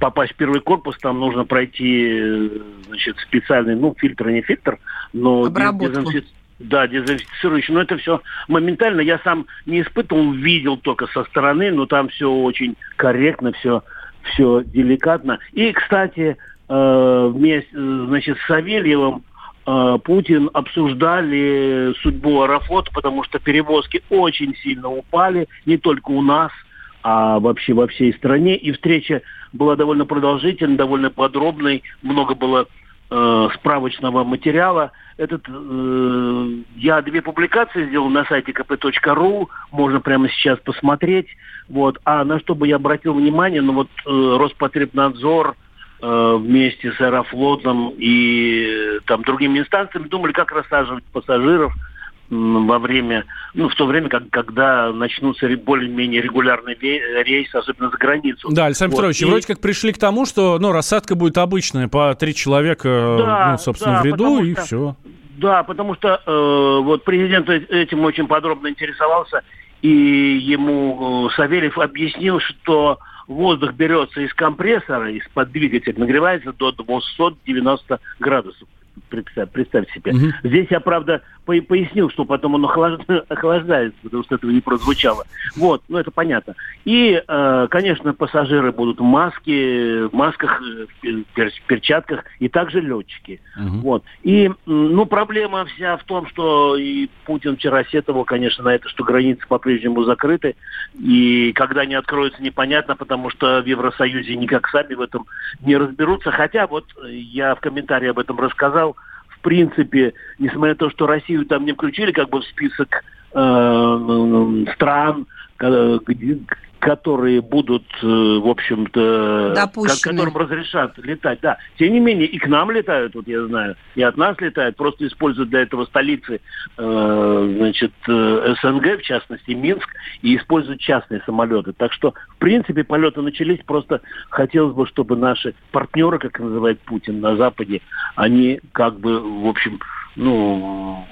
[SPEAKER 13] попасть в первый корпус, там нужно пройти, э, значит, специальный, ну, фильтр, не фильтр, но
[SPEAKER 1] Обработку.
[SPEAKER 13] дезинфи- Да, дезинфицирующий. Но это все моментально. Я сам не испытывал, видел только со стороны, но там все очень корректно, все, все деликатно. И, кстати, э, вместе, значит, с Савельевым э, Путин обсуждали судьбу Аэрофлота, потому что перевозки очень сильно упали, не только у нас, а вообще во всей стране. И встреча была довольно продолжительной, довольно подробной, много было э, справочного материала. Этот, э, я две публикации сделал на сайте kp.ru, можно прямо сейчас посмотреть. Вот. А на что бы я обратил внимание, ну вот э, Роспотребнадзор э, вместе с Аэрофлотом и э, там другими инстанциями думали, как рассаживать пассажиров во время, ну, в то время, как, когда начнутся более-менее регулярные рейсы, особенно за границу.
[SPEAKER 2] Да, Александр
[SPEAKER 13] Вот.
[SPEAKER 2] Петрович,
[SPEAKER 13] И-
[SPEAKER 2] вроде как пришли к тому, что ну, рассадка будет обычная, по три человека, э,
[SPEAKER 13] Да,
[SPEAKER 2] ну, собственно,
[SPEAKER 13] да,
[SPEAKER 2] в ряду, и
[SPEAKER 13] что-
[SPEAKER 2] все.
[SPEAKER 13] Да, потому что э, вот президент э- этим очень подробно интересовался, и ему э, Савельев объяснил, что воздух берется из компрессора, из-под двигателя, нагревается до 290 градусов. Представь, представь себе.
[SPEAKER 2] Мгм.
[SPEAKER 13] Здесь я, правда, по- пояснил, что потом он охлаж- (laughs) охлаждается, потому что этого не прозвучало. Вот, ну это понятно. И, э, конечно, пассажиры будут в маске, в масках, э, в пер- пер- перчатках, и также летчики. Вот. И, ну, проблема вся в том, что и Путин вчера сетовал, конечно, на это, что границы по-прежнему закрыты, и когда они откроются, непонятно, потому что в Евросоюзе никак сами в этом не разберутся. Хотя вот я в комментарии об этом рассказал, принципе, несмотря на то, что Россию там не включили как бы в список стран, ко- где- которые будут, э, в общем-то, которым разрешат летать, да. Тем не менее, и к нам летают, вот я знаю, и от нас летают, просто используют для этого столицы, э, значит, э, СНГ, в частности, Минск, и используют частные самолеты. Так что, в принципе, полеты начались, просто хотелось бы, чтобы наши партнеры, как называет Путин на Западе, они как бы, в общем, ну,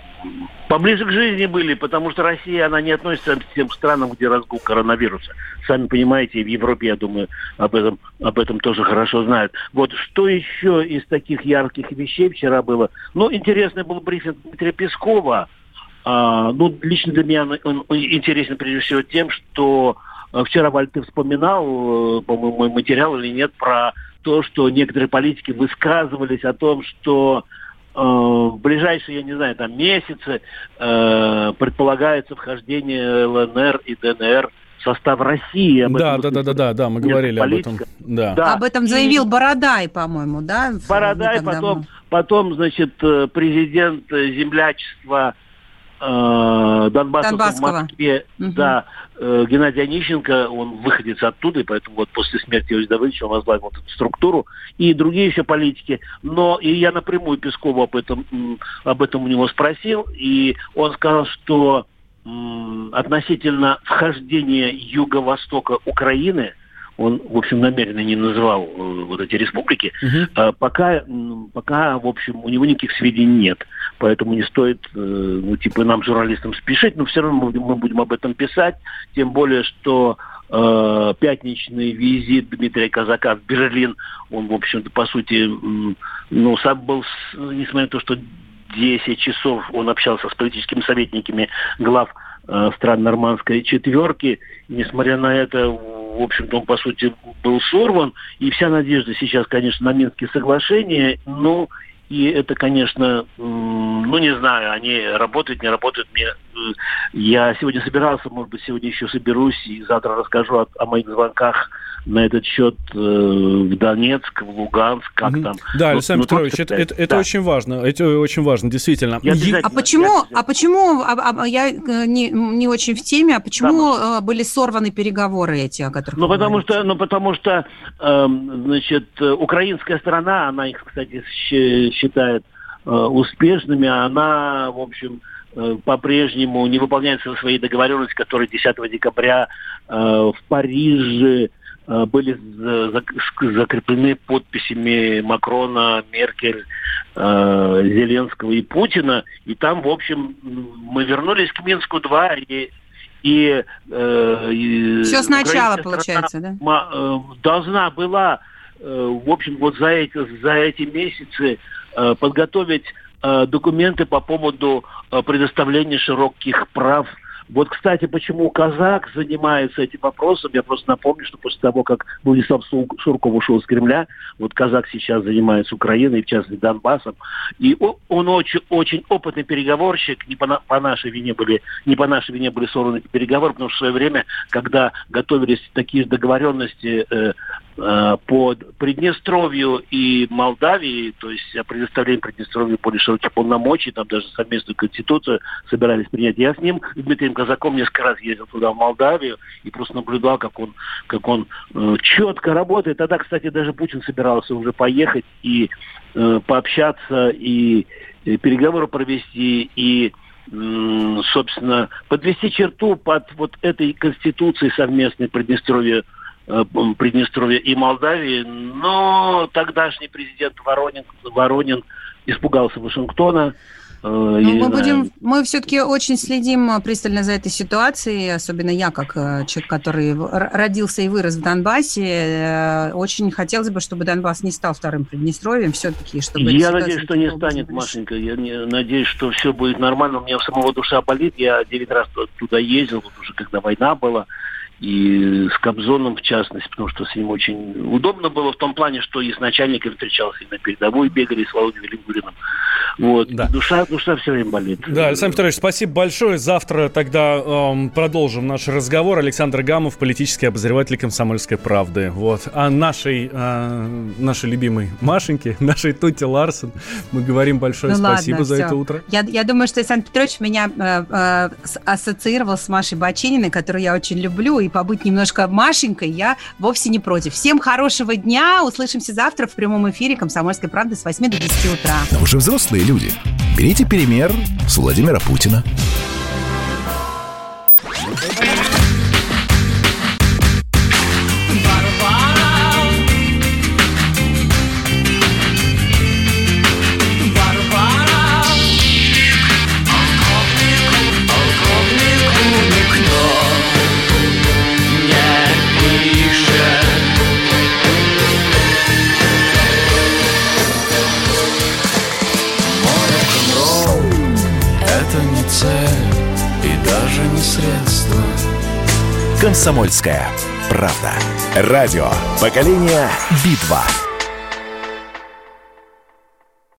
[SPEAKER 13] поближе к жизни были, потому что Россия, она не относится к тем странам, где разгул коронавируса. Сами понимаете, в Европе, я думаю, об этом, об этом тоже хорошо знают. Вот что еще из таких ярких вещей вчера было? Ну, интересный был брифинг Дмитрия Пескова. А, ну, лично для меня он, он интересен прежде всего тем, что э, вчера, Валь, ты вспоминал, э, по-моему, материал или нет, про то, что некоторые политики высказывались о том, что в ближайшие, я не знаю, там месяцы э, предполагается вхождение ЛНР и ДНР в состав России. Об
[SPEAKER 2] Да,
[SPEAKER 13] этом
[SPEAKER 2] да, да, да, да, да, мы говорили об этом.
[SPEAKER 13] политика.
[SPEAKER 2] Да.
[SPEAKER 13] Да.
[SPEAKER 1] Об этом
[SPEAKER 13] И-
[SPEAKER 1] заявил Бородай, по-моему, да?
[SPEAKER 13] Бородай, потом, потом, значит, э, президент э, землячества э, Донбасса в. Москве,
[SPEAKER 1] Мгм.
[SPEAKER 13] да, э, Геннадий Онищенко, он выходец оттуда, и поэтому вот после смерти Иосифа Давыдовича он возглавил эту структуру, и другие еще политики. Но и я напрямую Пескову об этом, об этом у него спросил, и он сказал, что относительно вхождения юго-востока Украины, он, в общем, намеренно не называл э, вот эти республики, а, пока, пока, в общем, у него никаких сведений нет. Поэтому не стоит, э, ну, типа, нам, журналистам, спешить, но все равно мы будем, об этом писать, тем более, что э, пятничный визит Дмитрия Казака в Берлин, он, в общем-то, по сути, ну, сам был, несмотря на то, что 10 часов он общался с политическими советниками глав э, стран нормандской четверки. Несмотря на это, в общем-то, он, по сути, был сорван. И вся надежда сейчас, конечно, на Минские соглашения. Ну, и это, конечно, ну, не знаю, они работают, не работают. Мне, я сегодня собирался, может быть, сегодня еще соберусь и завтра расскажу о, о моих звонках на этот счет э, в Донецк, в Луганск, как
[SPEAKER 2] Мгм.
[SPEAKER 13] там.
[SPEAKER 2] Да,
[SPEAKER 13] Ну,
[SPEAKER 2] Александр
[SPEAKER 13] ну,
[SPEAKER 2] Петрович, это, это, это
[SPEAKER 13] Да.
[SPEAKER 2] очень важно. Это очень важно, действительно.
[SPEAKER 13] Я
[SPEAKER 1] А почему, а почему, а- а- я э, не, не очень в теме, а почему э, были сорваны переговоры эти, о которых
[SPEAKER 13] Ну
[SPEAKER 1] вы
[SPEAKER 13] потому
[SPEAKER 1] говорите?
[SPEAKER 13] что, ну потому что, эм, значит, э, украинская сторона, она их, кстати, считает э, успешными, а она, в общем, э, по-прежнему не выполняет свои договоренности, которые 10 декабря э, в Париже э, были за- зак- закреплены подписями Макрона, Меркель, э, Зеленского и Путина. И там, в общем, мы вернулись к Минску-2 и и, э, и
[SPEAKER 1] Все сначала, получается, да?
[SPEAKER 13] э, должна была, э, в общем, вот за эти, за эти месяцы э, подготовить э, документы по поводу э, предоставления широких прав. Вот, кстати, почему Казак занимается этим вопросом, я просто напомню, что после того, как Владислав Су- Сурков ушел из Кремля, вот Казак сейчас занимается Украиной, в частности Донбассом, и он очень, очень опытный переговорщик, не по, по нашей вине были, не по нашей вине были сорваны эти переговоры, потому что в свое время, когда готовились такие договоренности э, э, по Приднестровью и Молдавии, то есть о предоставлении Приднестровью более широких полномочий, там даже совместную конституцию собирались принять. Я с ним, Дмитрием Казаком, несколько раз ездил туда, в Молдавию, и просто наблюдал, как он, как он э, четко работает. Тогда, кстати, даже Путин собирался уже поехать и э, пообщаться, и, и переговоры провести, и м, собственно, подвести черту под вот этой конституцией совместной Приднестровья, э, Приднестровья и Молдавии, но тогдашний президент Воронин, Воронин испугался Вашингтона. э,
[SPEAKER 1] Ну, мы будем, мы все-таки очень следим э, пристально за этой ситуацией, особенно я, как э, человек, который родился и вырос в Донбассе, э, очень хотелось бы, чтобы Донбасс не стал вторым Приднестровьем, все-таки, чтобы
[SPEAKER 13] Я надеюсь, что не станет,
[SPEAKER 1] решилась.
[SPEAKER 13] Машенька. Я не- надеюсь, что все будет нормально. У меня самого душа болит. Я девять раз ту- туда ездил, вот уже когда война была. И с Кобзоном, в частности, потому что с ним очень удобно было в том плане, что и с начальником встречался, и на передовой бегали, с Володей Велигуриным. Вот. Душа, душа все время болит.
[SPEAKER 2] Да, Александр Петрович, спасибо большое. Завтра тогда эм, продолжим наш разговор. Александр Гамов, политический обозреватель «Комсомольской правды». Вот. А нашей, э, нашей любимой Машеньке, (laughs) нашей Тути Ларсен, мы говорим большое
[SPEAKER 1] Ну
[SPEAKER 2] спасибо
[SPEAKER 1] ладно,
[SPEAKER 2] за
[SPEAKER 1] всё.
[SPEAKER 2] это утро.
[SPEAKER 1] Я, я думаю, что Александр Петрович меня э, э, ассоциировал с Машей Бачининой, которую я очень люблю, и побыть немножко Машенькой я вовсе не против. Всем хорошего дня, услышимся завтра в прямом эфире «Комсомольской правды» с 8 до 10 утра.
[SPEAKER 6] Но вы же взрослые люди. Берите пример с Владимира Путина. Комсомольская правда. Радио. Поколение Битва.